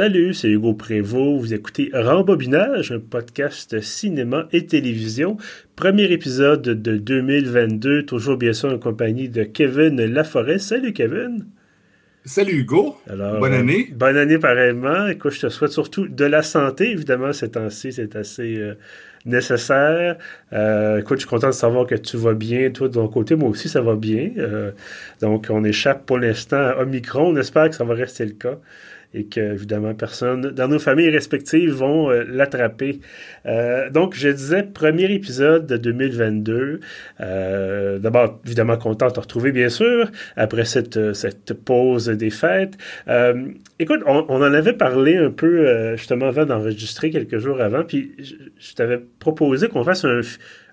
Salut, c'est Hugo Prévost. Vous écoutez Rembobinage, un podcast cinéma et télévision. Premier épisode de 2022, toujours bien sûr en compagnie de Kevin Laforêt. Salut Kevin. Salut Hugo. bonne année. Euh, bonne année pareillement. Écoute, je te souhaite surtout de la santé. Évidemment, ces temps-ci, c'est assez euh, nécessaire. Euh, écoute, je suis content de savoir que tu vas bien, toi, de ton côté. Moi aussi, ça va bien. donc, on échappe pour l'instant à Omicron. On espère que ça va rester le cas et que, évidemment, personne dans nos familles respectives vont euh, l'attraper. Euh, donc, je disais, premier épisode de 2022. Euh, d'abord, évidemment, content de te retrouver, bien sûr, après cette, cette pause des fêtes. écoute, on, on, en avait parlé un peu, justement, avant d'enregistrer quelques jours avant, puis je, je t'avais proposé qu'on fasse un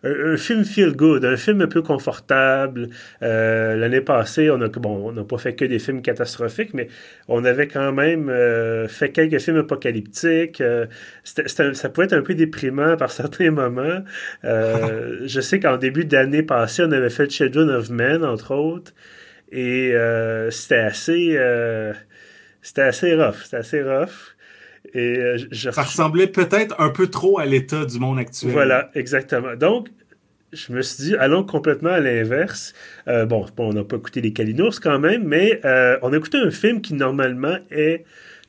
un, film feel good, un film un peu confortable. Euh, l'année passée, on a bon, on n'a pas fait que des films catastrophiques, mais on avait quand même euh, fait quelques films apocalyptiques. Euh, ça pouvait être un peu déprimant par certains moments. je sais qu'en début d'année passée, on avait fait Children of Men, entre autres, et c'était assez, c'était assez rough, c'était assez rough. Et Ça ressemblait peut-être un peu trop à l'état du monde actuel. Voilà, exactement. Donc, je me suis dit, allons complètement à l'inverse. Euh, bon, on n'a pas écouté les Kalinours quand même, mais euh, on a écouté un film qui normalement est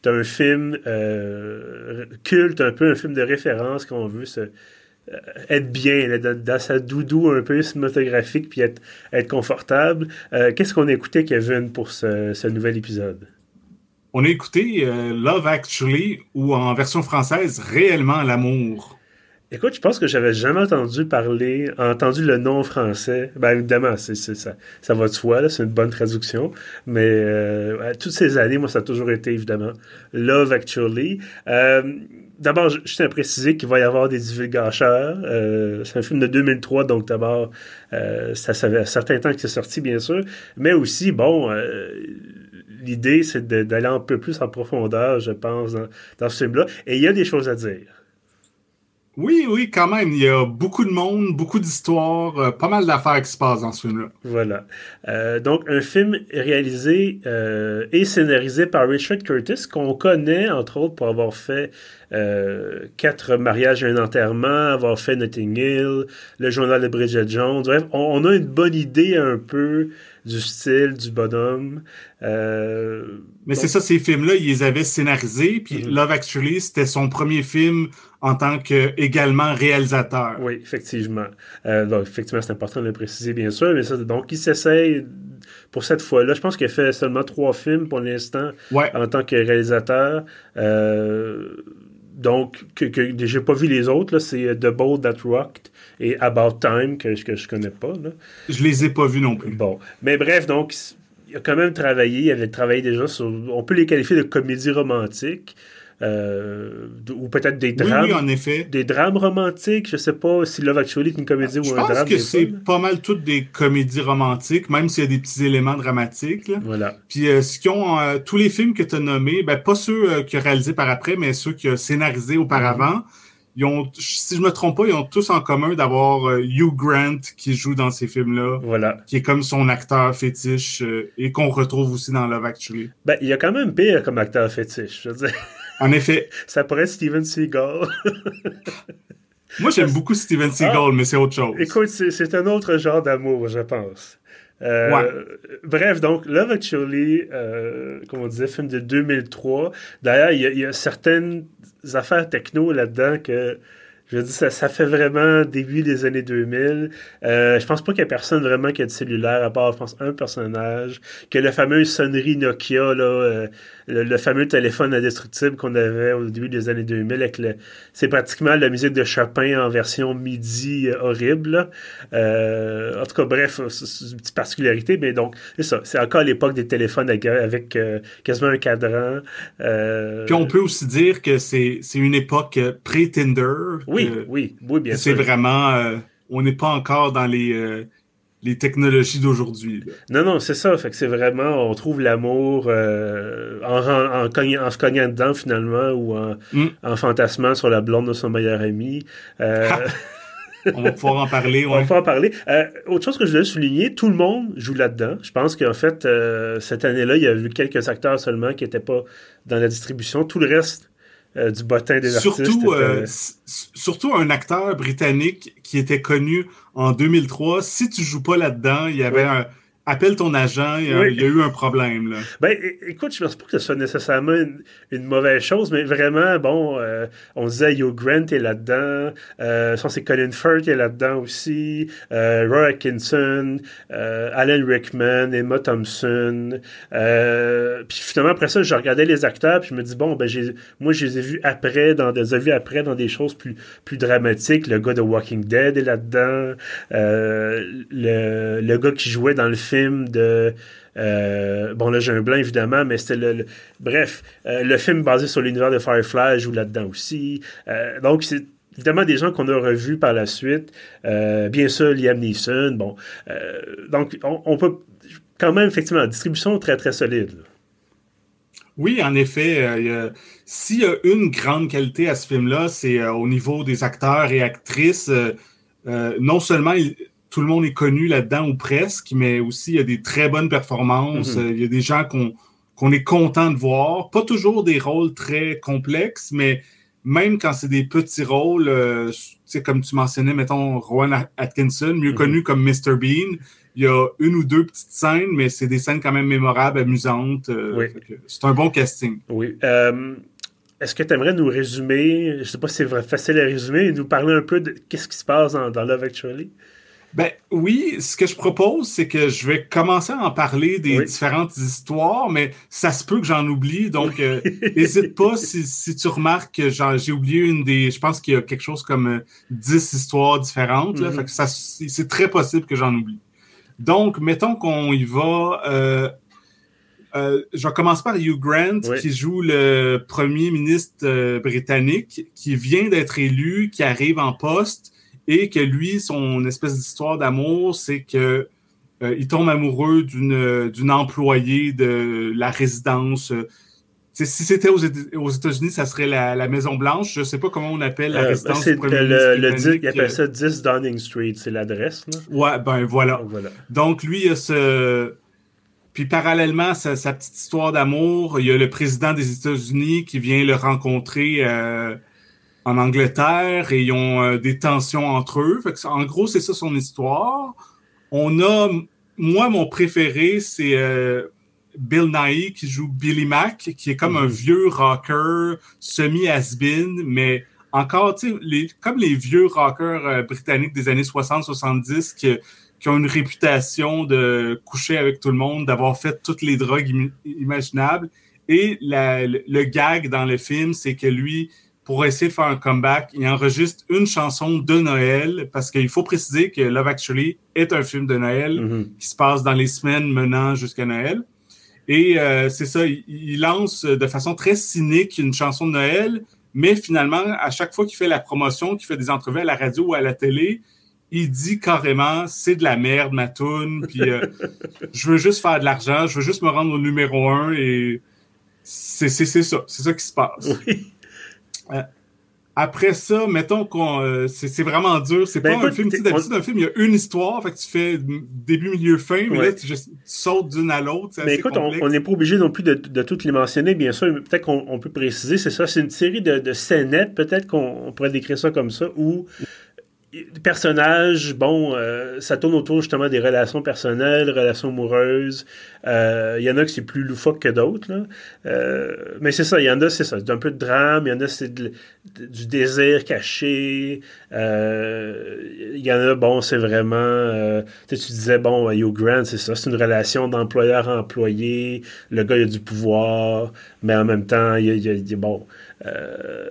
un film euh, culte, un peu un film de référence qu'on veut se, être bien, dans, sa doudou un peu cinématographique, puis être, être confortable. Qu'est-ce qu'on a écouté, Kevin, pour ce, ce nouvel épisode? On a écouté Love Actually, ou en version française, Réellement l'amour. Écoute, je pense que j'avais jamais entendu parler, entendu le nom français. Ben évidemment, ça, va de soi, c'est une bonne traduction. Mais euh, toutes ces années, moi, ça a toujours été évidemment Love Actually. Euh, d'abord, je, tiens à préciser qu'il va y avoir des divulgateurs. Euh, c'est un film de 2003, donc d'abord, ça, ça fait un certain temps que c'est sorti, bien sûr. Mais aussi, bon l'idée, c'est d'aller un peu plus en profondeur, je pense, dans, dans ce film-là. Et il y a des choses à dire. Oui, oui, quand même. Il y a beaucoup de monde, beaucoup d'histoires, euh, pas mal d'affaires qui se passent dans ce film-là. Voilà. Euh, donc, un film réalisé euh, et scénarisé par Richard Curtis, qu'on connaît, entre autres, pour avoir fait Quatre mariages et un enterrement, avoir fait Notting Hill, Le journal de Bridget Jones. Bref, on, a une bonne idée un peu du style du bonhomme. Mais c'est ça, ces films-là, ils les avaient scénarisés, puis mhm. Love Actually, c'était son premier film en tant que également réalisateur. Oui, effectivement. Euh, donc, effectivement, c'est important de le préciser, bien sûr. Mais ça, donc, il s'essaye pour cette fois-là. Je pense qu'il a fait seulement trois films pour l'instant en tant que réalisateur. Euh, donc, que, que j'ai pas vu les autres. C'est The Bold That Rocked et About Time, que, que je connais pas. Là. Je les ai pas vus non plus. Bon. Mais bref, donc, il a quand même travaillé. Il avait travaillé déjà sur. On peut les qualifier de comédie romantique. Euh, ou peut-être des drames. Oui, en effet. Des drames romantiques. Je sais pas si Love Actually est une comédie ou un drame. Je pense que c'est pas mal toutes des comédies romantiques, même s'il y a des petits éléments dramatiques. Voilà. Puis euh, ce ont, euh, tous les films que tu as nommés, ben, pas ceux qu'il a réalisés par après, mais ceux qu'il a scénarisés auparavant. Ils ont, si je me trompe pas, ils ont tous en commun d'avoir Hugh Grant qui joue dans ces films-là. Voilà. Qui est comme son acteur fétiche et qu'on retrouve aussi dans Love Actually. Ben, il y a quand même pire comme acteur fétiche, je veux dire. En effet. Ça pourrait être Steven Seagal. Moi, j'aime beaucoup Steven Seagal, ah. mais c'est autre chose. Écoute, c'est un autre genre d'amour, je pense. Euh, bref, donc, Love Actually, euh, comme on disait, film de 2003. D'ailleurs, il y, a certaines affaires techno là-dedans que je veux dire, ça, ça fait vraiment début des années 2000. Euh, je pense pas qu'il y ait personne vraiment qui a du cellulaire, à part, je pense, un personnage. Que la fameuse sonnerie Nokia, là, euh, le, fameux téléphone indestructible qu'on avait au début des années 2000, avec le, c'est pratiquement la musique de Chopin en version MIDI euh, horrible. Euh, en tout cas, bref, c'est une petite particularité, mais donc, c'est ça. C'est encore l'époque des téléphones avec, avec quasiment un cadran. Puis on peut aussi dire que c'est, c'est une époque pré-Tinder. Oui oui, oui, oui, bien sûr. C'est vraiment. Euh, on n'est pas encore dans les, euh, les technologies d'aujourd'hui. Non, non, c'est ça. Fait que c'est vraiment. On trouve l'amour euh, en, en, se cognant dedans, finalement, ou en, mm. en fantasmant sur la blonde de son meilleur ami. On va pouvoir en parler. On va pouvoir en parler. Euh, autre chose que je voulais souligner, tout le monde joue là-dedans. Je pense qu'en fait, euh, cette année-là, il y a eu quelques acteurs seulement qui n'étaient pas dans la distribution. Tout le reste euh, du bottin des surtout, artistes. surtout un acteur britannique qui était connu en 2003. Si tu joues pas là-dedans, il y avait un appelle ton agent, il y a, eu un problème. Là. Ben, écoute, je pense pas que ce soit nécessairement une, mauvaise chose, mais vraiment, bon, euh, on disait Hugh Grant est là-dedans, euh, c'est Colin Firth est là-dedans aussi, euh, Roy Atkinson, euh, Alan Rickman, Emma Thompson. puis finalement, après ça, je regardais les acteurs, puis je me dis, bon, ben, moi, je les ai vus après, dans des, vu après dans des choses plus, plus dramatiques. Le gars de Walking Dead est là-dedans, le, le gars qui jouait dans le film de. Euh, bon, là, j'ai un blanc, évidemment, mais c'était le, Bref, euh, le film basé sur l'univers de Firefly joue là-dedans aussi. Euh, donc, c'est évidemment des gens qu'on a revus par la suite. bien sûr, Liam Neeson. Bon. donc, on, peut. Quand même, effectivement, distribution très, très solide. Oui, en effet. S'il y a une grande qualité à ce film-là, c'est au niveau des acteurs et actrices. non seulement tout le monde est connu là-dedans ou presque, mais aussi il y a des très bonnes performances. Mhm. Il y a des gens qu'on est content de voir. Pas toujours des rôles très complexes, mais même quand c'est des petits rôles, euh, comme tu mentionnais, mettons Rowan Atkinson, mieux mhm. connu comme Mr. Bean, il y a une ou deux petites scènes, mais c'est des scènes quand même mémorables, amusantes. Euh, c'est un bon casting. Oui. Euh, est-ce que tu aimerais nous résumer, je ne sais pas si c'est facile à résumer, nous parler un peu de qu'est-ce qui se passe dans, dans Love Actually? Ben oui, ce que je propose, c'est que je vais commencer à en parler des différentes histoires, mais ça se peut que j'en oublie, donc n'hésite euh, pas si, tu remarques que j'ai oublié une des. Je pense qu'il y a quelque chose comme 10 euh, histoires différentes. là, mm-hmm. c'est très possible que j'en oublie. Donc, mettons qu'on y va. Euh, je commence par Hugh Grant, qui joue le premier ministre britannique, qui vient d'être élu, qui arrive en poste et que lui, son espèce d'histoire d'amour, c'est que euh, il tombe amoureux d'une d'une employée de la résidence. si c'était aux, États-Unis, ça serait la, Maison Blanche. Je ne sais pas comment on appelle la euh, résidence du premier le, le, Il appelle ça 10 Downing Street, c'est l'adresse. Ouais, ben voilà. voilà. Donc lui, il a ce. Puis parallèlement à sa, petite histoire d'amour, il y a le président des États-Unis qui vient le rencontrer. Euh, en Angleterre et ils ont euh, des tensions entre eux. en gros, c'est ça son histoire. On a, moi, mon préféré, c'est euh, Bill Nighy qui joue Billy Mack, qui est comme un mhm. vieux rocker semi-has-been, mais encore, tu sais, les, comme les vieux rockers euh, britanniques des années 60-70 qui, qui, ont une réputation de coucher avec tout le monde, d'avoir fait toutes les drogues imaginables. Et le, le gag dans le film, c'est que lui, pour essayer de faire un comeback. Il enregistre une chanson de Noël parce qu'il faut préciser que Love Actually est un film de Noël mm-hmm. qui se passe dans les semaines menant jusqu'à Noël. Et euh, c'est ça, il, lance de façon très cynique une chanson de Noël, mais finalement, à chaque fois qu'il fait la promotion, qu'il fait des entrevues à la radio ou à la télé, il dit carrément c'est de la merde ma tune, puis euh, je veux juste faire de l'argent, je veux juste me rendre au numéro un et c'est ça, c'est ça qui se passe. Oui. Euh, après ça, mettons qu'on euh, c'est vraiment dur. C'est ben, pas un film. D'habitude, un film, il y a une histoire, fait que tu fais début, milieu, fin, mais là, tu, sautes d'une à l'autre. Mais écoute, on n'est pas obligé non plus de, toutes les mentionner, bien sûr. Peut-être qu'on peut préciser, c'est ça, c'est une série de, de scénettes, peut-être qu'on pourrait décrire ça comme ça, où personnages, bon, euh, ça tourne autour justement des relations personnelles, relations amoureuses. Euh, il y en a que c'est plus loufoque que d'autres. Euh, mais c'est ça, il y en a, c'est ça, c'est un peu de drame, il y en a, c'est du désir caché. Il y en a, bon, c'est vraiment. tu disais, bon, Hugh Grant, c'est ça, c'est une relation d'employeur-employé. Le gars, il a du pouvoir, mais en même temps, il y a, il y a bon. Euh,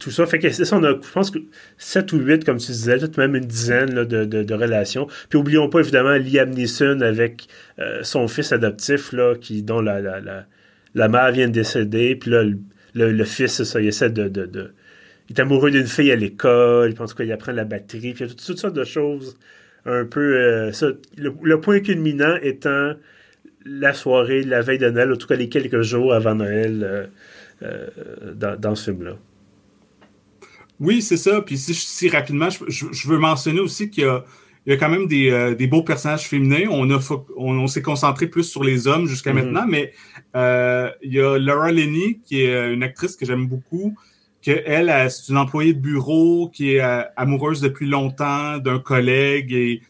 tout ça. Fait que ça, on a, je pense que 7 ou 8, comme tu disais, peut-être même une dizaine de, de, relations. Puis oublions pas évidemment Liam Neeson avec euh, son fils adoptif, là, qui, dont la, la, la, la, mère vient de décéder. Puis là, le, le, fils, ça, il essaie de, il est amoureux d'une fille à l'école, puis en tout cas, il apprend la batterie, puis il y a toutes, sortes de choses un peu. Euh, ça, le, point culminant étant la soirée, la veille de Noël, en tout cas les quelques jours avant Noël. Dans, ce film-là. Oui, c'est ça. Puis si, rapidement, je, veux mentionner aussi qu'il y a, il y a quand même des, euh, des beaux personnages féminins. On, a on, s'est concentré plus sur les hommes jusqu'à mm-hmm. maintenant, mais euh, il y a Laura Lenny, qui est euh, une actrice que j'aime beaucoup, que elle, c'est une employée de bureau qui est amoureuse depuis longtemps d'un collègue et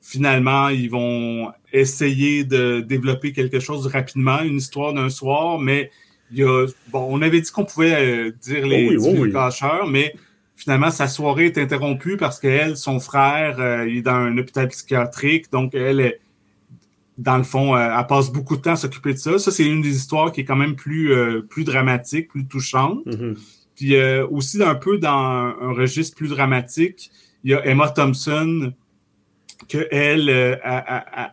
finalement, ils vont essayer de développer quelque chose rapidement, une histoire d'un soir, mais il y a, bon, on avait dit qu'on pouvait dire les, oh oui, oh mais finalement, sa soirée est interrompue parce qu'elle, son frère, euh, il est dans un hôpital psychiatrique. Donc, elle, dans le fond, euh, elle passe beaucoup de temps à s'occuper de ça. Ça, c'est une des histoires qui est quand même plus, euh, plus dramatique, plus touchante. Mm-hmm. Puis aussi, un peu dans un, registre plus dramatique, il y a Emma Thompson, que elle,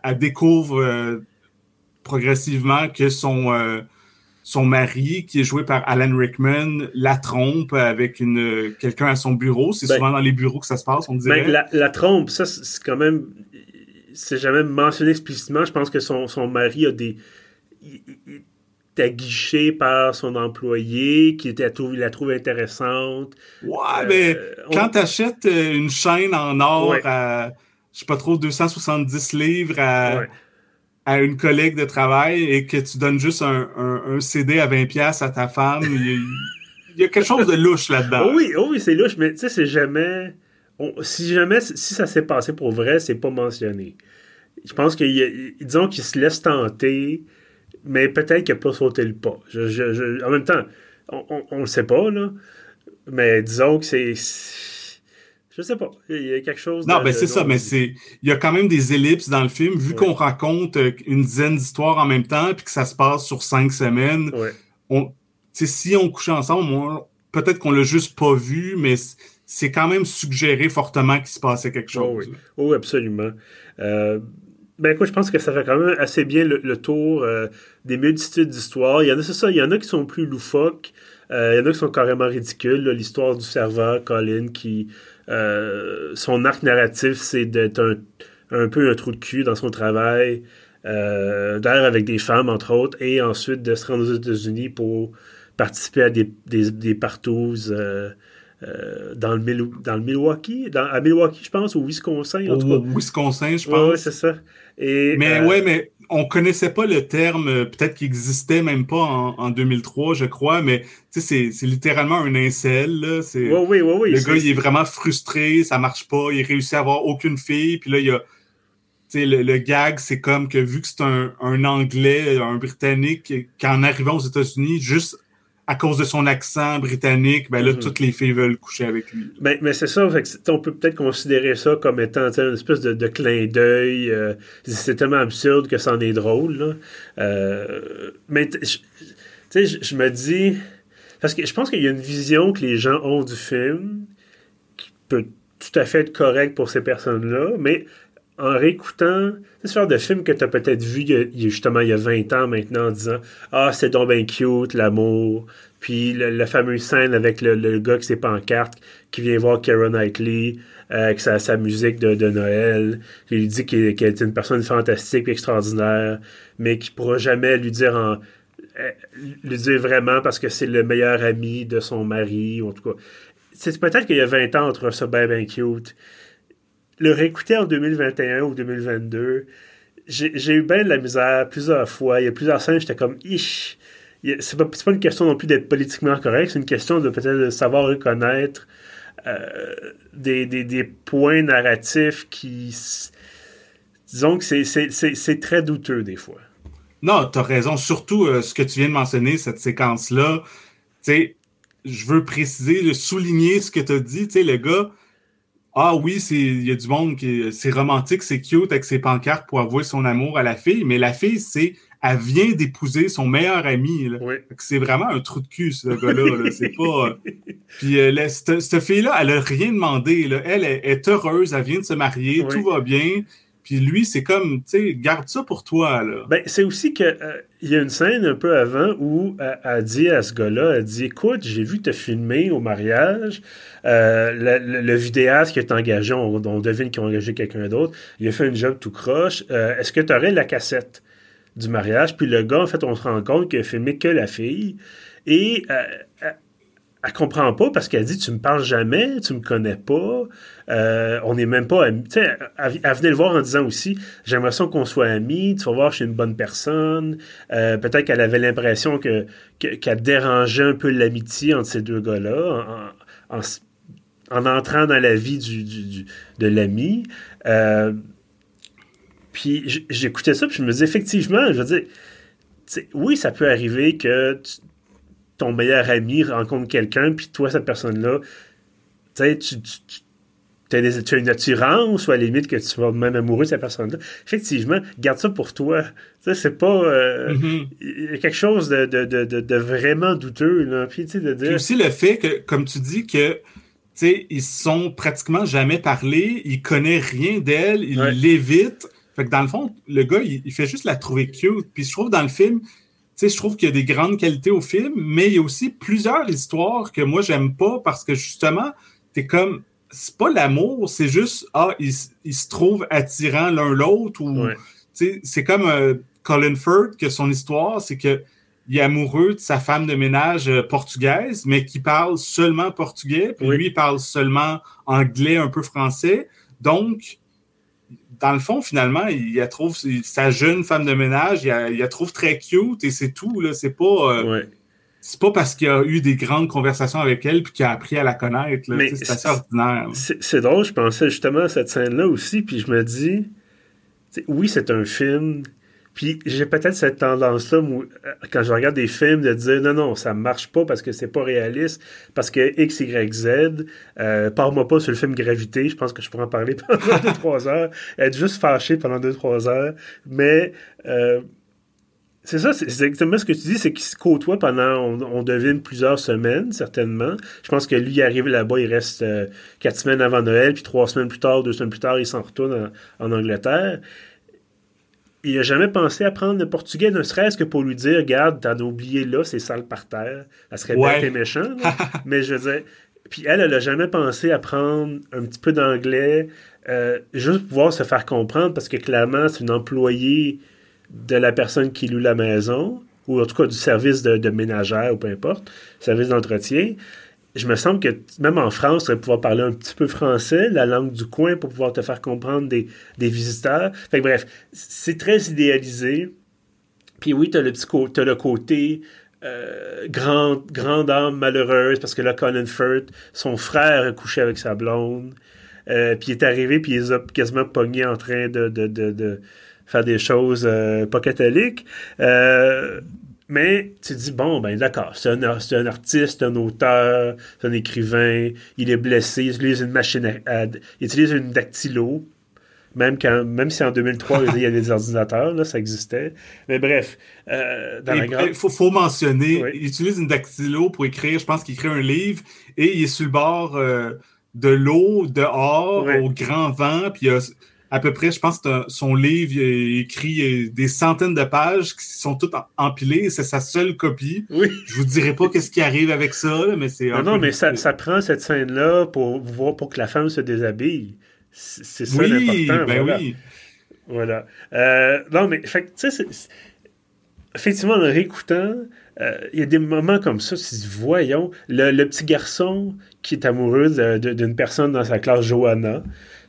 elle découvre progressivement que son son mari, qui est joué par Alan Rickman, la trompe avec une quelqu'un à son bureau. C'est ben, souvent dans les bureaux que ça se passe, on dirait. Ben, la, trompe, ça, c'est quand même. C'est jamais mentionné explicitement. Je pense que son, son mari a des. Il, est aguiché par son employé, qui était, il la trouve intéressante. Ouais, mais euh, quand tu achètes euh, une chaîne en or à, je sais pas trop, 270 livres à à une collègue de travail et que tu donnes juste un, un, CD à 20$ à ta femme, il y, a, quelque chose de louche là-dedans. Oh oui, oh oui c'est louche, mais tu sais, c'est jamais. si jamais, si ça s'est passé pour vrai, c'est pas mentionné. Je pense qu'ils disons qu'il se laisse tenter, mais peut-être qu'il n'a pas sauté le pas. En même temps, on, on, le sait pas, là. Mais disons que c'est je sais pas. Il y a quelque chose. Non, ben c'est ça, mais c'est. Il y a quand même des ellipses dans le film. Vu qu'on raconte euh, une dizaine d'histoires en même temps, puis que ça se passe sur cinq semaines, on... si on couchait ensemble, peut-être qu'on l'a juste pas vu, mais c'est quand même suggéré fortement qu'il se passait quelque oh chose. Oh, oui. absolument. Euh, ben écoute, je pense que ça fait quand même assez bien le, tour euh, des multitudes d'histoires. Il y en a, c'est ça, il y en a qui sont plus loufoques. Il y en a qui sont carrément ridicules. L'histoire du serveur Colin qui euh, son arc narratif, c'est d'être un, peu un trou de cul dans son travail, euh, d'ailleurs avec des femmes, entre autres, et ensuite de se rendre aux États-Unis pour participer à des, des, des partouzes euh, dans, le dans le Milwaukee, dans, à Milwaukee, je pense, au Wisconsin. En tout cas. Au Wisconsin, je pense. Oui, c'est ça. Et, mais ouais, mais on connaissait pas le terme, euh, peut-être qu'il existait même pas en, 2003, je crois, mais c'est, littéralement un incel. Là. C'est, oui, oui, oui, le gars, il est vraiment frustré, ça marche pas, il réussit à avoir aucune fille, puis là, il y a le, le, gag, c'est comme que vu que c'est un, un Anglais, un Britannique, qu'en arrivant aux États-Unis, juste à cause de son accent britannique, ben là, mhm. toutes les filles veulent coucher avec lui. Ben, mais c'est ça, on peut peut-être considérer ça comme étant une espèce de, clin d'œil. Euh, c'est tellement absurde que c'en est drôle. Euh, mais tu sais, je me dis... Parce que je pense qu'il y a une vision que les gens ont du film qui peut tout à fait être correcte pour ces personnes-là, mais en réécoutant ce genre de film que tu as peut-être vu justement il y a 20 ans maintenant en disant Ah, c'est donc bien cute, l'amour. Puis la fameuse scène avec le, gars qui s'est pancarte, qui vient voir Karen Knightley euh, avec sa, musique de, Noël. Il lui dit qu'il est une personne fantastique et extraordinaire, mais qui pourra jamais lui dire euh, dire vraiment parce que c'est le meilleur ami de son mari, en tout cas. C'est peut-être qu'il y a 20 ans entre ça bien, bien cute le réécouter en 2021 ou 2022, j'ai eu bien de la misère plusieurs fois. Il y a plusieurs scènes, j'étais comme, ish. C'est pas, pas une question non plus d'être politiquement correct, c'est une question de peut-être de savoir reconnaître euh, des, points narratifs qui. Disons que c'est très douteux des fois. Non, tu as raison. Surtout euh, ce que tu viens de mentionner, cette séquence-là. Tu sais, je veux préciser, souligner ce que tu as dit. Tu sais, le gars, ah oui, c'est il y a du monde qui c'est romantique, c'est cute avec ses pancartes pour avouer son amour à la fille, mais la fille c'est elle vient d'épouser son meilleur ami. C'est vraiment un trou de cul, ce gars-là. c'est pas. Puis euh, cette, fille-là, elle a rien demandé. Là. Elle, est heureuse, elle vient de se marier, tout va bien. Puis lui, c'est comme, tu sais, garde ça pour toi. Là. Ben, c'est aussi qu'il euh, y a une scène un peu avant où euh, elle, dit à ce gars-là, elle dit, écoute, j'ai vu te filmer au mariage. Euh, le, vidéaste qui est engagé, on, devine qu'il a engagé quelqu'un d'autre, il a fait une job tout croche. Est-ce que tu aurais la cassette du mariage? Puis le gars, en fait, on se rend compte qu'il a filmé que la fille. Et elle comprend pas parce qu'elle dit tu me parles jamais, tu me connais pas, euh, on n'est même pas amis. Tu sais, elle, venait le voir en disant aussi j'ai l'impression qu'on soit amis, tu vas voir, je suis une bonne personne. Euh, peut-être qu'elle avait l'impression que, qu'elle dérangeait un peu l'amitié entre ces deux gars-là en, en, entrant dans la vie du, de l'ami. Euh, puis j'écoutais ça, puis je me disais effectivement, je veux dire, oui, ça peut arriver que ton meilleur ami rencontre quelqu'un, puis toi, cette personne-là, tu tu, tu, as, une attirance ou à la limite que tu vas même amoureux de cette personne-là. Effectivement, garde ça pour toi. c'est pas. Euh, mm-hmm. Il y a quelque chose de, de, de, de vraiment douteux. Là. Puis, de dire... aussi le fait que, comme tu dis, que ils sont pratiquement jamais parlé, il connaît rien d'elle, il l'évite. Fait que dans le fond, le gars, il, il, fait juste la trouver cute. Puis je trouve dans le film, je trouve qu'il y a des grandes qualités au film, mais il y a aussi plusieurs histoires que moi, j'aime pas parce que justement, t'es comme, c'est pas l'amour, c'est juste, ah, ils, se trouvent attirants l'un l'autre ou, c'est comme euh, Colin Firth, que son histoire, c'est que il est amoureux de sa femme de ménage euh, portugaise, mais qui parle seulement portugais, puis lui, il parle seulement anglais, un peu français. Donc, dans le fond, finalement, il a trouve sa jeune femme de ménage, il a, trouve très cute et c'est tout. Là. C'est pas. Euh, c'est pas parce qu'il a eu des grandes conversations avec elle puis qu'il a appris à la connaître. C'est assez ordinaire. C'est drôle, je pensais justement à cette scène-là aussi, puis je me dis, oui, c'est un film puis j'ai peut-être cette tendance-là, euh, quand je regarde des films, de dire non, non, ça marche pas parce que c'est pas réaliste, parce que X, Y, Z, euh, parle-moi pas sur le film Gravité, je pense que je pourrais en parler pendant 2-3 heures, être juste fâché pendant 2-3 heures, mais euh, c'est ça, c'est exactement ce que tu dis, c'est qu'ils se côtoient pendant, on, devine, plusieurs semaines, certainement. Je pense que lui, il arrive là-bas, il reste 4 semaines avant Noël, puis 3 semaines plus tard, 2 semaines plus tard, il s'en retourne en Angleterre il n'a jamais pensé à prendre le portugais, ne serait-ce que pour lui dire Regarde, t'en as oublié là, c'est sale par terre. Ça serait bien et méchant. mais je veux dire. Puis elle, elle n'a jamais pensé à prendre un petit peu d'anglais, euh, juste pour pouvoir se faire comprendre, parce que clairement, c'est une employée de la personne qui loue la maison, ou en tout cas du service de, de ménagère, ou peu importe, service d'entretien je me semble que même en France, tu vas pouvoir parler un petit peu français, la langue du coin, pour pouvoir te faire comprendre des, visiteurs. Fait bref, c'est très idéalisé. Puis oui, tu as le petit as le côté euh, grande, âme malheureuse, parce que là, Colin Firth, son frère a couché avec sa blonde. Euh, puis il est arrivé, puis il les a quasiment pognés en train de, de, faire des choses euh, pas catholiques. Mais tu dis, bon, ben d'accord, c'est un, un, artiste, un auteur, c'est un écrivain, il est blessé, il utilise une machine à, il utilise une dactylo, même, quand, même si en 2003, il y avait des ordinateurs, là, ça existait. Mais bref, euh, dans Il faut, mentionner, il utilise une dactylo pour écrire, je pense qu'il écrit un livre, et il est sur le bord euh, de l'eau, dehors, au grand vent, puis il y a à peu près, je pense que son livre il écrit des centaines de pages qui sont toutes empilées. C'est sa seule copie. Oui. Je vous dirai pas qu'est-ce qui arrive avec ça, mais c'est. Non, non, mais ça, ça, prend cette scène-là pour voir pour que la femme se déshabille. C'est ça oui, l'important. Ben voilà. oui. Voilà. Euh, non, mais fait, tu sais, effectivement, en réécoutant, euh, il y a des moments comme ça, si voyons, le, le, petit garçon qui est amoureux d'une personne dans sa classe, Johanna,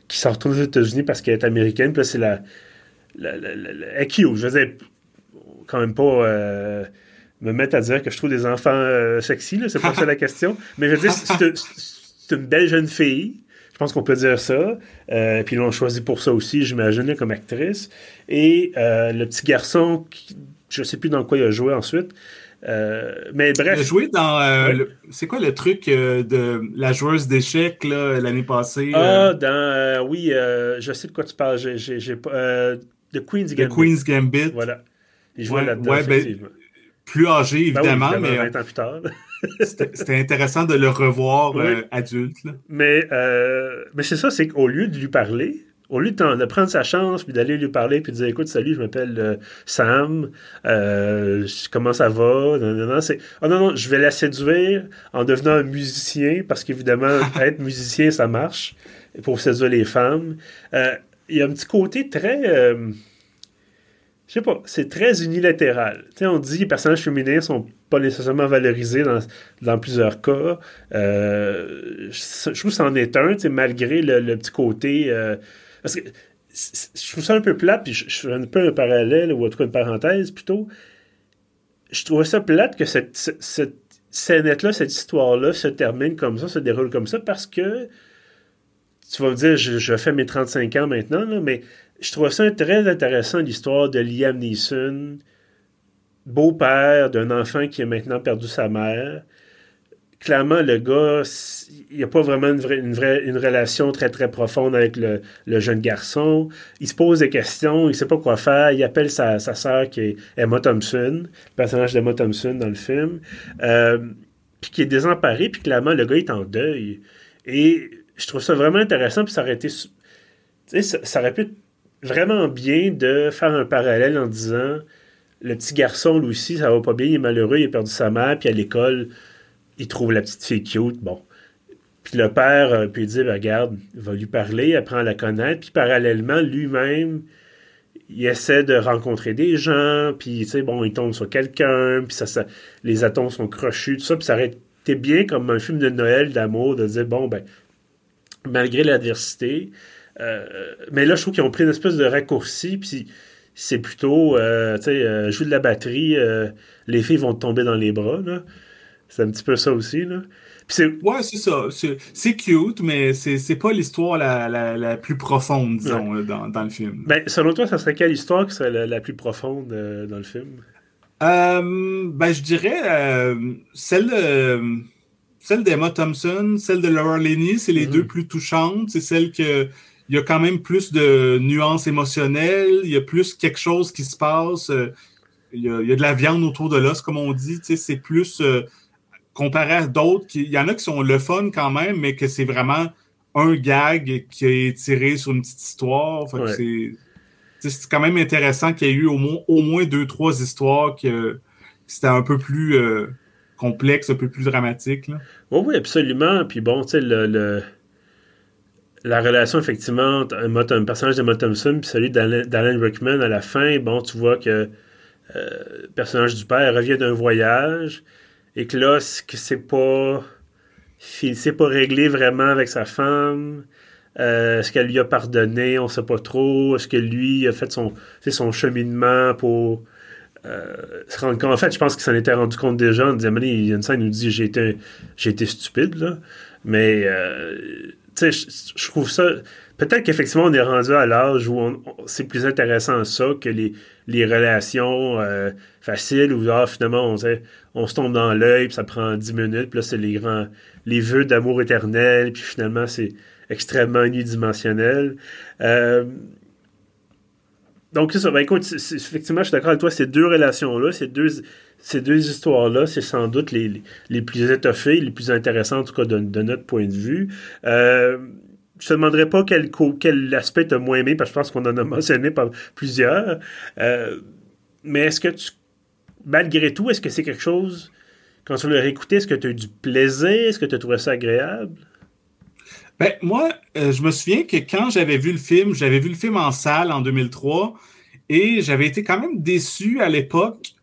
qui s'en retourne aux États-Unis parce qu'elle est américaine. Puis là, c'est la, la, la, la, Je veux dire, quand même pas euh, me mettre à dire que je trouve des enfants euh, sexy, c'est pas ça la question. Mais je veux dire, c'est une belle jeune fille. Je pense qu'on peut dire ça. Euh, puis ils l'ont choisi pour ça aussi, j'imagine, comme actrice. Et le petit garçon, qui, je sais plus dans quoi il a joué ensuite, euh, mais bref. joué dans. Euh, c'est quoi le truc euh, de la joueuse d'échecs l'année passée? Ah, dans. oui, je sais de quoi tu parles. J'ai, pas. The Queen's Gambit. The Queen's Gambit. Voilà. Il jouait là-dedans. Ouais, ben, plus âgé, ben évidemment. mais 20 ans plus tard. c'était, intéressant de le revoir adulte. Mais, mais c'est ça, c'est qu'au lieu de lui parler, au lieu de, prendre sa chance, puis d'aller lui parler, puis de dire Écoute, salut, je m'appelle euh, Sam, euh, comment ça va? Non, non, non, c'est oh, non, non, je vais la séduire en devenant un musicien, parce qu'évidemment, être musicien, ça marche pour séduire les femmes. Euh, il y a un petit côté très. je sais pas, c'est très unilatéral. Tu sais, on dit que les personnages féminins sont pas nécessairement valorisé dans, dans plusieurs cas. Euh, je, trouve que c'en est un, malgré le, petit côté. Euh, parce que je trouve ça un peu plate, puis je, fais un peu un parallèle, ou en tout cas une parenthèse plutôt. Je trouvais ça plate que cette, cette, scénette-là, cette histoire-là se termine comme ça, se déroule comme ça, parce que tu vas me dire, je, fais mes 35 ans maintenant, mais je trouve ça très intéressant l'histoire de Liam Neeson, beau-père d'un enfant qui a maintenant perdu sa mère. Clairement, le gars, il n'y a pas vraiment une, relation très, très profonde avec le, jeune garçon. Il se pose des questions, il ne sait pas quoi faire. Il appelle sa, sa sœur qui est Emma Thompson, le personnage d'Emma Thompson dans le film, euh, puis qui est désemparé, puis clairement, le gars est en deuil. Et je trouve ça vraiment intéressant, puis ça aurait été... Ça, ça aurait pu vraiment bien de faire un parallèle en disant le petit garçon, lui aussi, ça va pas bien, il est malheureux, il a perdu sa mère, puis à l'école, il trouve la petite fille cute, bon. Puis le père euh, peut dire, ben, regarde, va lui parler, apprend à la connaître, puis parallèlement, lui-même, il essaie de rencontrer des gens, puis, tu sais, bon, il tombe sur quelqu'un, puis ça, ça, les atomes sont crochus, tout ça, puis ça aurait été bien comme un film de Noël d'amour, de dire, bon, ben, malgré l'adversité, euh, mais là, je trouve qu'ils ont pris une espèce de raccourci, puis c'est plutôt, euh, tu sais, euh, joue de la batterie, les filles vont tomber dans les bras, là. C'est un petit peu ça aussi, là. ouais, c'est ça. C'est cute, mais c'est pas l'histoire la, la, la, plus profonde, disons, dans, dans, le film. Ben, selon toi, ça serait quelle histoire qui serait la, plus profonde dans le film? ben, je dirais celle de, celle d'Emma Thompson, celle de Laura Linney, c'est les mm-hmm. deux plus touchantes. C'est celle que il y a quand même plus de nuances émotionnelles, il y a plus quelque chose qui se passe, euh, il y a, de la viande autour de l'os, comme on dit, c'est plus euh, comparé à d'autres, il y en a qui sont le fun quand même, mais que c'est vraiment un gag qui est tiré sur une petite histoire. C'est quand même intéressant qu'il y ait eu au moins, au moins deux, trois histoires que c'était un peu plus euh, complexe, un peu plus dramatique. Là. oui, absolument. Puis bon, tu sais, le la relation, effectivement, entre un, personnage de Matt Thompson puis celui d'Alan Rickman à la fin, bon, tu vois que euh, le personnage du père revient d'un voyage et que là, c'est pas. C'est pas réglé vraiment avec sa femme. Euh, est-ce qu'elle lui a pardonné? On sait pas trop. Est-ce que lui a fait son, son cheminement pour euh, se rendre compte? En fait, je pense qu'il s'en était rendu compte déjà en disant, il y a une scène, il nous dit j'ai été, été stupide, là. Mais je trouve ça. Peut-être qu'effectivement, on est rendu à l'âge où c'est plus intéressant ça que les, les relations euh, faciles où ah, finalement on, on se tombe dans l'œil, puis ça prend 10 minutes, puis là, c'est les grands. les vœux d'amour éternel, puis finalement, c'est extrêmement unidimensionnel. Euh, donc, ça. Ben, écoute, effectivement, je suis d'accord avec toi, ces deux relations-là, ces deux, ces deux histoires-là, c'est sans doute les, les, plus étoffées, les plus intéressantes, en tout cas de, notre point de vue. Euh, je te demanderai pas quel, quel aspect tu as moins aimé, parce que je pense qu'on en a mentionné par plusieurs. Euh, mais est-ce que tu, malgré tout, est-ce que c'est quelque chose, quand tu l'as réécouté, est-ce que tu as eu du plaisir? Est-ce que tu as trouvé ça agréable? Ben, moi, euh, je me souviens que quand j'avais vu le film, j'avais vu le film en salle en 2003 et j'avais été quand même déçu à l'époque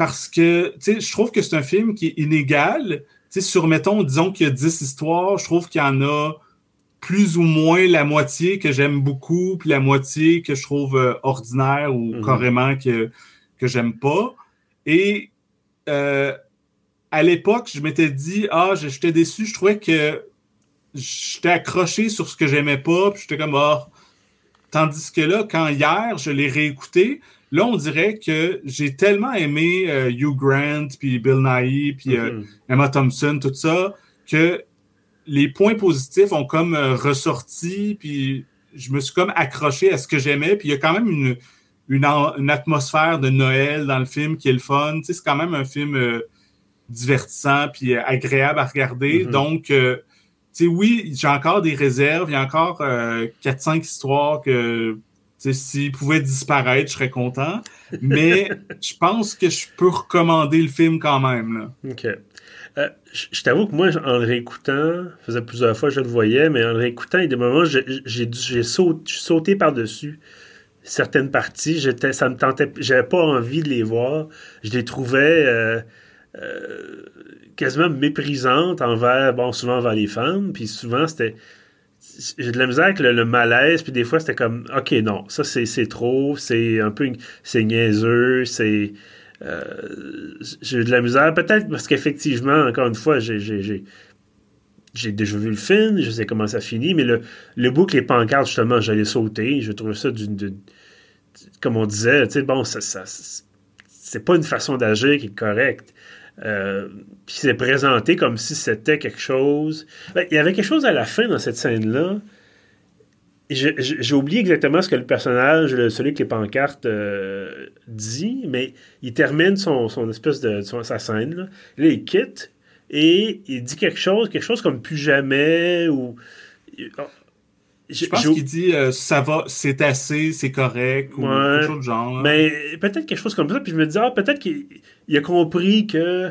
parce que je trouve que c'est un film qui est inégal. sais, sur, mettons, disons qu'il y a 10 histoires, je trouve qu'il y en a plus ou moins la moitié que j'aime beaucoup, puis la moitié que je trouve euh, ordinaire ou mhm. carrément que, que j'aime pas. Et euh, à l'époque, je m'étais dit, ah, j'étais déçu, je trouvais que j'étais accroché sur ce que j'aimais pas, puis j'étais comme, ah. Tandis que là, quand hier, je l'ai réécouté, Là, on dirait que j'ai tellement aimé euh, Hugh Grant, puis Bill Nighy, puis euh, mm-hmm. Emma Thompson, tout ça, que les points positifs ont comme euh, ressorti, puis je me suis comme accroché à ce que j'aimais. Puis il y a quand même une, une, atmosphère de Noël dans le film qui est le fun. Tu sais, c'est quand même un film divertissant, puis agréable à regarder. Mm-hmm. Donc, tu sais, oui, j'ai encore des réserves. Il y a encore 4-5 histoires que s'il pouvait disparaître, je serais content. Mais je pense que je peux recommander le film quand même. Là. OK. Euh, je t'avoue que moi, en le réécoutant, ça faisait plusieurs fois que je le voyais, mais en le réécoutant, il y a des moments, j'ai sauté, sauté par-dessus certaines parties. Ça me tentait, j'avais pas envie de les voir. Je les trouvais. Euh, quasiment méprisante envers, bon, souvent envers les femmes, puis souvent c'était j'ai de la misère avec le, malaise, puis des fois c'était comme, ok, non, ça c'est trop, c'est un peu, c'est niaiseux, c'est. Euh, j'ai de la misère, peut-être parce qu'effectivement, encore une fois, j'ai j'ai déjà vu le film, je sais comment ça finit, mais le, le bout les pancartes, justement, j'allais sauter. Je trouve ça d'une. Comme on disait, tu sais, bon, ça, ça c'est pas une façon d'agir qui est correcte. Euh, puis c'est présenté comme si c'était quelque chose. Ben, il y avait quelque chose à la fin dans cette scène-là. J'ai oublié exactement ce que le personnage, celui qui les pancartes, euh, dit, mais il termine son, espèce de sa scène. Là. là. il quitte et il dit quelque chose, quelque chose comme plus jamais ou. Oh, je pense qu'il dit euh, ça va, c'est assez, c'est correct, ou quelque chose de genre. Mais peut-être quelque chose comme ça, puis je me dis, ah, peut-être qu'il a compris que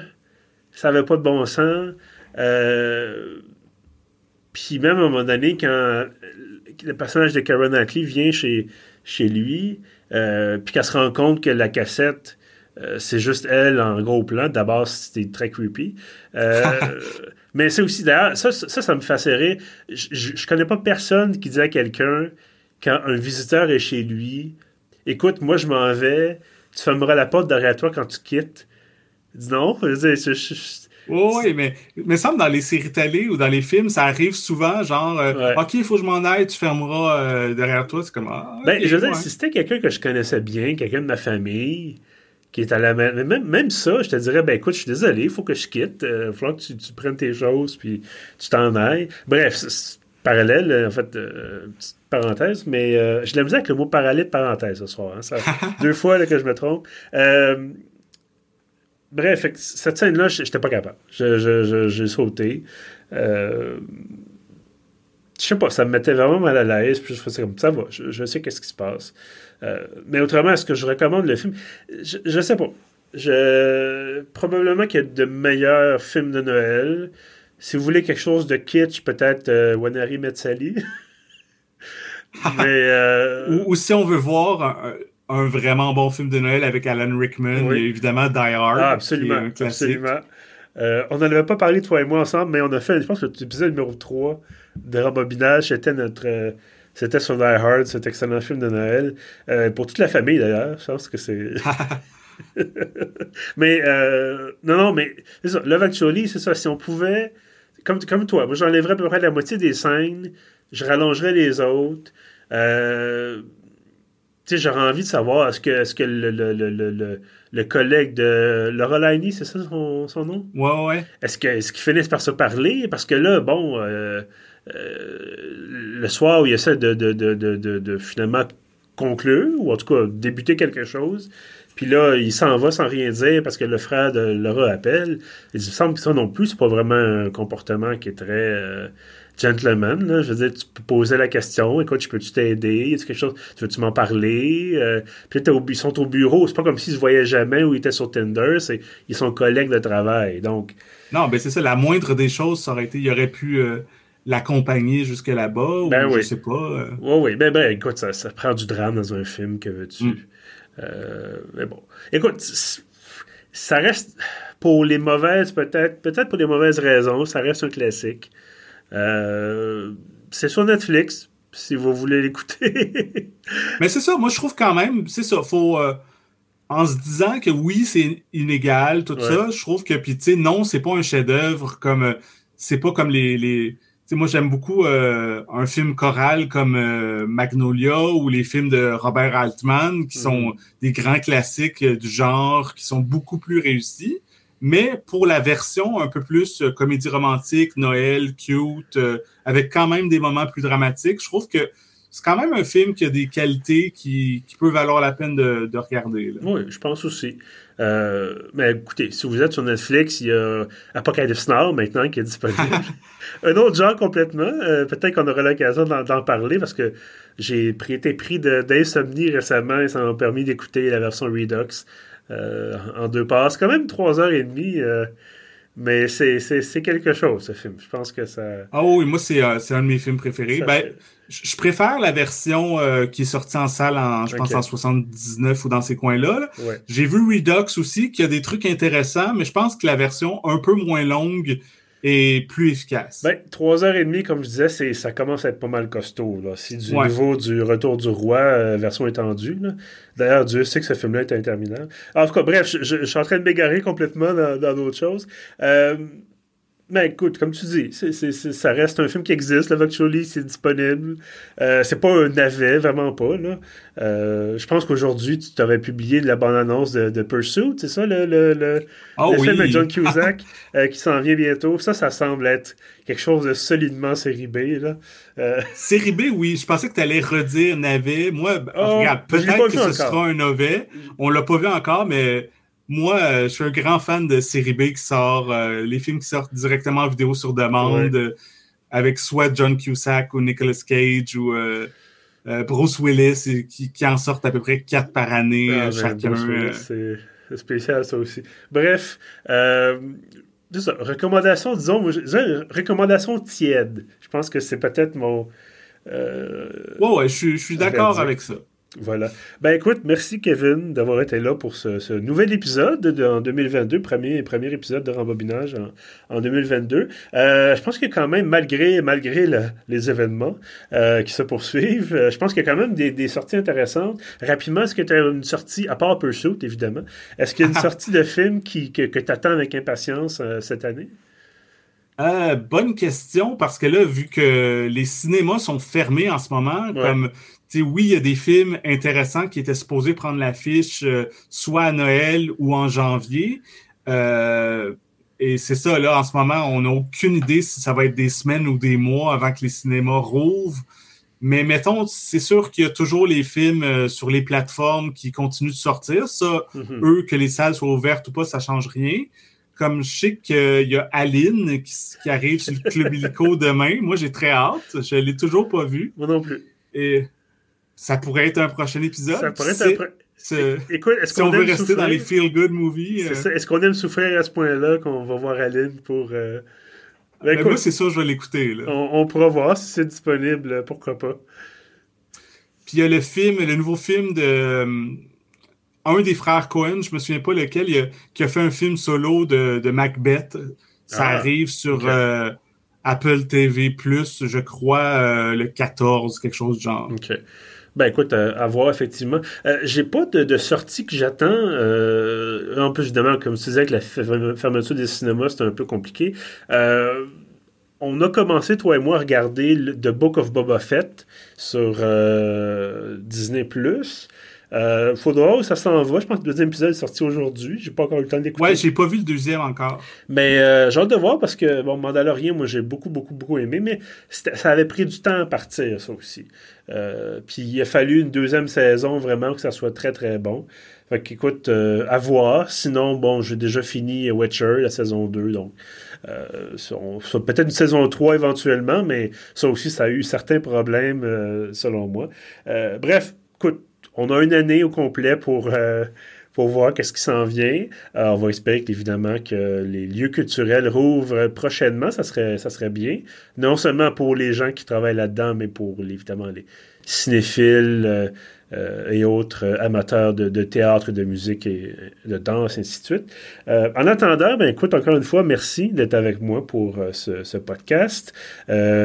ça n'avait pas de bon sens. Euh, puis même à un moment donné, quand le personnage de Karen Knightley vient chez, chez lui, euh, puis qu'elle se rend compte que la cassette, c'est juste elle en gros plan. D'abord, c'était très creepy. Mais c'est aussi, d'ailleurs, ça, ça, ça, me fait serrer. Je, je, connais pas personne qui dit à quelqu'un, quand un visiteur est chez lui, écoute, moi je m'en vais, tu fermeras la porte derrière toi quand tu quittes. Non. oui, mais me semble dans les séries télé ou dans les films, ça arrive souvent, genre, euh, OK, il faut que je m'en aille, tu fermeras euh, derrière toi. C'est comme. Ah, ben, je veux dire, si c'était quelqu'un que je connaissais bien, quelqu'un de ma famille, qui est à la même, même ça, je te dirais, ben écoute, je suis désolé, il faut que je quitte. Il euh, faut que tu, tu, prennes tes choses puis tu t'en ailles. Bref, parallèle, euh, en fait, euh, petite parenthèse, mais euh, je l'aime avec le mot parallèle parenthèse ce soir. Hein, ça, deux fois là, que je me trompe. Bref, cette scène-là, je n'étais pas capable. J'ai sauté. je sais pas, ça me mettait vraiment mal à l'aise, puis je faisais comme ça va, je, je sais qu'est-ce qui se passe. Euh, mais autrement, est-ce que je recommande le film? Je, je sais pas. Je... Probablement qu'il y a de meilleurs films de Noël. Si vous voulez quelque chose de kitsch, peut-être euh, Wanari Metzali. mais, euh, ou, si on veut voir un, vraiment bon film de Noël avec Alan Rickman, il y a évidemment Die Hard. Ah, absolument. absolument. on n'en avait pas parlé, toi et moi, ensemble, mais on a fait, je pense que l'épisode numéro 3 de Rembobinage, c'était notre c'était sur Die Hard, cet excellent film de Noël. Euh, pour toute la famille, d'ailleurs. Je pense que c'est. mais, euh, non, non, mais c'est ça. Love Actually, c'est ça. Si on pouvait. Comme, comme toi, moi, j'enlèverais à peu près la moitié des scènes. Je rallongerais les autres. Euh, j'aurais envie de savoir, est-ce que, est-ce que le, le, le, le, collègue de Laura Liney, c'est ça son, son, nom? Ouais, ouais. Est-ce, que, est-ce qu'ils finissent par se parler? Parce que là, bon, euh, le soir où il essaie de, de, de, de, finalement conclure, ou en tout cas débuter quelque chose. Puis là, il s'en va sans rien dire parce que le frère de Laura appelle. Il me semble que ça non plus, c'est pas vraiment un comportement qui est très euh, gentleman. Là. Je veux dire, tu peux poser la question, écoute, je peux-tu t'aider? quelque chose? Tu veux-tu m'en parler? Euh, puis là, ils sont au bureau. C'est pas comme s'ils se voyaient jamais ou ils étaient sur Tinder. C'est, ils sont collègues de travail. Donc. Non, ben c'est ça. La moindre des choses, ça aurait été, il aurait pu. Euh, l'accompagner jusque là-bas ben ou oui. je sais pas. Euh. Oui, oui. Ben, ben écoute, ça, ça, prend du drame dans un film, que veux-tu? Mm. Mais bon. Écoute, ça reste pour les mauvaises, peut-être, peut-être pour les mauvaises raisons, ça reste un classique. Euh, c'est sur Netflix, si vous voulez l'écouter. mais c'est ça, moi je trouve quand même, c'est ça, faut. en se disant que oui, c'est inégal, tout ça, je trouve que, puis tu sais, non, c'est pas un chef-d'œuvre comme. c'est pas comme les, les moi, j'aime beaucoup euh, un film choral comme euh, Magnolia ou les films de Robert Altman, qui sont mhm. des grands classiques euh, du genre, qui sont beaucoup plus réussis. Mais pour la version un peu plus comédie romantique, Noël, cute, avec quand même des moments plus dramatiques, je trouve que c'est quand même un film qui a des qualités qui, qui peut valoir la peine de, de regarder. Oui, je pense aussi. Euh, mais écoutez, si vous êtes sur Netflix, il y a Apocalypse Now maintenant qui est disponible. un autre genre complètement. Euh, peut-être qu'on aura l'occasion d'en parler parce que j'ai été pris d'insomnie récemment et ça m'a permis d'écouter la version Redux euh, en deux passes. Quand même trois heures et demie. Mais c'est quelque chose, ce film. Je pense que ça. Ah oui, moi, c'est un de mes films préférés. Ben, je préfère la version qui est sortie en salle en, je pense, en 79 ou dans ces coins-là. J'ai vu Redux aussi, qui a des trucs intéressants, mais je pense que la version un peu moins longue et plus efficace. Ben, trois heures et demie, comme je disais, ça commence à être pas mal costaud. Là. C'est du niveau du Retour du Roi, euh, version étendue. D'ailleurs, Dieu sait que ce film-là est interminable. En tout cas, bref, je, suis en train de m'égarer complètement dans d'autres choses. Euh, mais écoute, comme tu dis, ça reste un film qui existe. Le Virtually, c'est disponible. Euh, c'est pas un navet, vraiment pas. Là. Euh, je pense qu'aujourd'hui, tu t'aurais publié la bande-annonce de, Pursuit, c'est ça, le, le, le, oh film avec John Cusack euh, qui s'en vient bientôt. Ça, ça semble être quelque chose de solidement série B. Là. Série B, oui. Je pensais que tu allais redire navet. Moi, oh, regarde, peut-être que ce sera un navet. On l'a pas vu encore, mais moi, euh, je suis un grand fan de série B qui sort, euh, les films qui sortent directement en vidéo sur demande, euh, avec soit John Cusack ou Nicolas Cage ou Bruce Willis, qui, en sortent à peu près quatre par année ah, ben, chacun. C'est spécial ça aussi. Bref, ça, recommandation, disons, recommandation tiède. Je pense que c'est peut-être mon. ouais, ouais, je suis d'accord avec ça. Voilà. Ben écoute, merci Kevin d'avoir été là pour ce, nouvel épisode de, en 2022, premier, premier épisode de Rembobinage en, 2022. Euh, je pense que quand même, malgré, malgré les événements euh, qui se poursuivent, euh, je pense qu'il y a quand même des, sorties intéressantes. Rapidement, est-ce que tu as une sortie, à part Pursuit évidemment, est-ce qu'il y a une sortie de film qui, que, tu attends avec impatience cette année? bonne question, parce que là, vu que les cinémas sont fermés en ce moment, comme oui, il y a des films intéressants qui étaient supposés prendre l'affiche euh, soit à Noël ou en janvier. Euh, et c'est ça, là, en ce moment, on n'a aucune idée si ça va être des semaines ou des mois avant que les cinémas rouvrent. Mais mettons, c'est sûr qu'il y a toujours les films euh, sur les plateformes qui continuent de sortir. Ça, mm-hmm. eux, que les salles soient ouvertes ou pas, ça change rien. Comme je sais qu'il y a Aline qui, qui, arrive sur le Club Illico demain. Moi, j'ai très hâte. Je l'ai toujours pas vu. Moi non plus. Et ça pourrait être un prochain épisode. Ça pourrait être un Écoute, est-ce qu'on veut rester dans les feel-good movies. Euh... Est-ce qu'on aime souffrir à ce point-là qu'on va voir Aline pour. Euh... Ben, ben moi, c'est ça, je vais l'écouter. On, on, pourra voir si c'est disponible, pourquoi pas. Puis il y a le film, le nouveau film de. Euh, un des frères Cohen, je me souviens pas lequel, il a, qui a fait un film solo de, de Macbeth. Ça ah, arrive sur Apple TV, je crois, euh, le 14, quelque chose du genre. OK. Ben écoute, euh, à, voir effectivement. Euh, j'ai pas de, sortie que j'attends. En plus, évidemment, comme tu disais, que la fermeture des cinémas, c'est un peu compliqué. on a commencé, toi et moi, à regarder The Book of Boba Fett sur Disney euh, faudra où ça s'en va. Je pense que le deuxième épisode est sorti aujourd'hui. J'ai pas encore eu le temps d'écouter. Ouais, j'ai pas vu le deuxième encore. Mais euh, j'ai hâte de voir parce que, bon, Mandalorian, moi, j'ai beaucoup, beaucoup, beaucoup aimé, mais ça avait pris du temps à partir, ça aussi. Euh, puis il a fallu une deuxième saison vraiment que ça soit très, très bon. Fait qu'écoute, euh, à voir. Sinon, bon, j'ai déjà fini Witcher, la saison 2, donc. Euh, peut-être une saison 3 éventuellement, mais ça aussi, ça a eu certains problèmes, selon moi. bref, écoute, on a une année au complet pour, euh, pour voir qu'est-ce qui s'en vient. on va espérer évidemment que les lieux culturels rouvrent prochainement. Ça serait, bien. Non seulement pour les gens qui travaillent là-dedans, mais pour évidemment les cinéphiles euh, euh, et autres amateurs de, théâtre, de musique et de danse, ainsi de suite. en attendant, ben, écoute, encore une fois, merci d'être avec moi pour ce, podcast.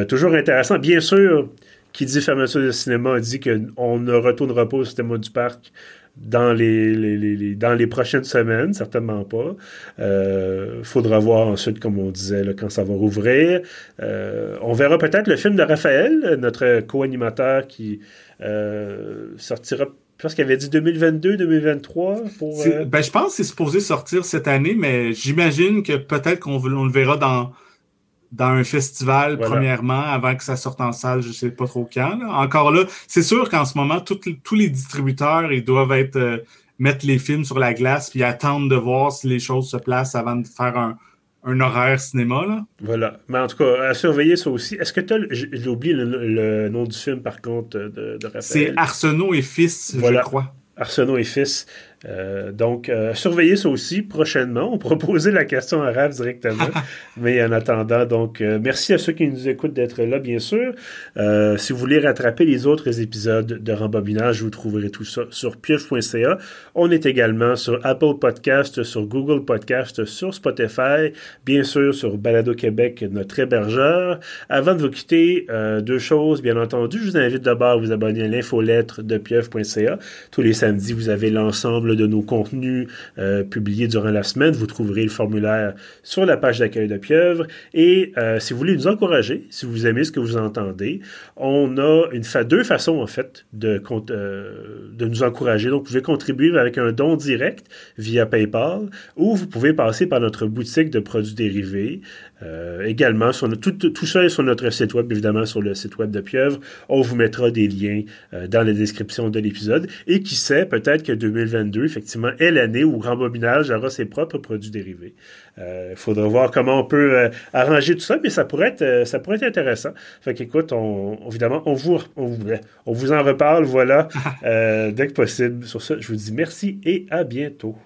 toujours intéressant. Bien sûr, qui dit fermeture de cinéma dit qu'on ne retournera pas au cinéma du parc dans les, dans les prochaines semaines, certainement pas. Euh, faudra voir ensuite, comme on disait, quand ça va rouvrir. Euh, on verra peut-être le film de Raphaël, notre co-animateur qui euh, sortira je pense qu'il avait dit 2022-2023 pour. Euh, ben, je pense que c'est supposé sortir cette année, mais j'imagine que peut-être qu'on le verra dans dans un festival, premièrement, avant que ça sorte en salle, je sais pas trop quand. Encore là, c'est sûr qu'en ce moment, tous les distributeurs, ils doivent être euh, mettre les films sur la glace puis attendre de voir si les choses se placent avant de faire un, horaire cinéma. Là. Voilà. Mais en tout cas, à surveiller ça aussi. Est-ce que tu as, j'ai oublié le, nom du film par contre de, de C'est Arsenault et Fils, je crois. Arsenault et Fils. Euh, donc, euh, surveillez ça aussi prochainement. On pourra poser la question à Raph directement. Mais en attendant, donc, euh, merci à ceux qui nous écoutent d'être là, bien sûr. si vous voulez rattraper les autres épisodes de Rembobinage, vous trouverez tout ça sur pieuf.ca. On est également sur Apple Podcast, sur Google Podcast, sur Spotify, bien sûr sur Balado Québec, notre hébergeur. Avant de vous quitter, deux choses, bien entendu. Je vous invite d'abord à vous abonner à l'infolettre de pieuf.ca. Tous les samedis, vous avez l'ensemble de nos contenus euh, publiés durant la semaine. Vous trouverez le formulaire sur la page d'accueil de Pieuvre. Et euh, si vous voulez nous encourager, si vous aimez ce que vous entendez, on a deux façons en fait euh, de nous encourager. Donc, vous pouvez contribuer avec un don direct via PayPal ou vous pouvez passer par notre boutique de produits dérivés. Également, sur tout, tout, ça est sur notre site web, évidemment sur le site web de Pieuvre. On vous mettra des liens dans la description de l'épisode. Et qui sait, peut-être que 2022 effectivement, est l'année où Rembobinage aura ses propres produits dérivés. Il euh, faudra voir comment on peut euh, arranger tout ça, mais ça pourrait être, euh, ça pourrait être intéressant. Fait qu'écoute, on, évidemment, on vous, on, vous en reparle, voilà, dès que possible. Sur ça, je vous dis merci et à bientôt.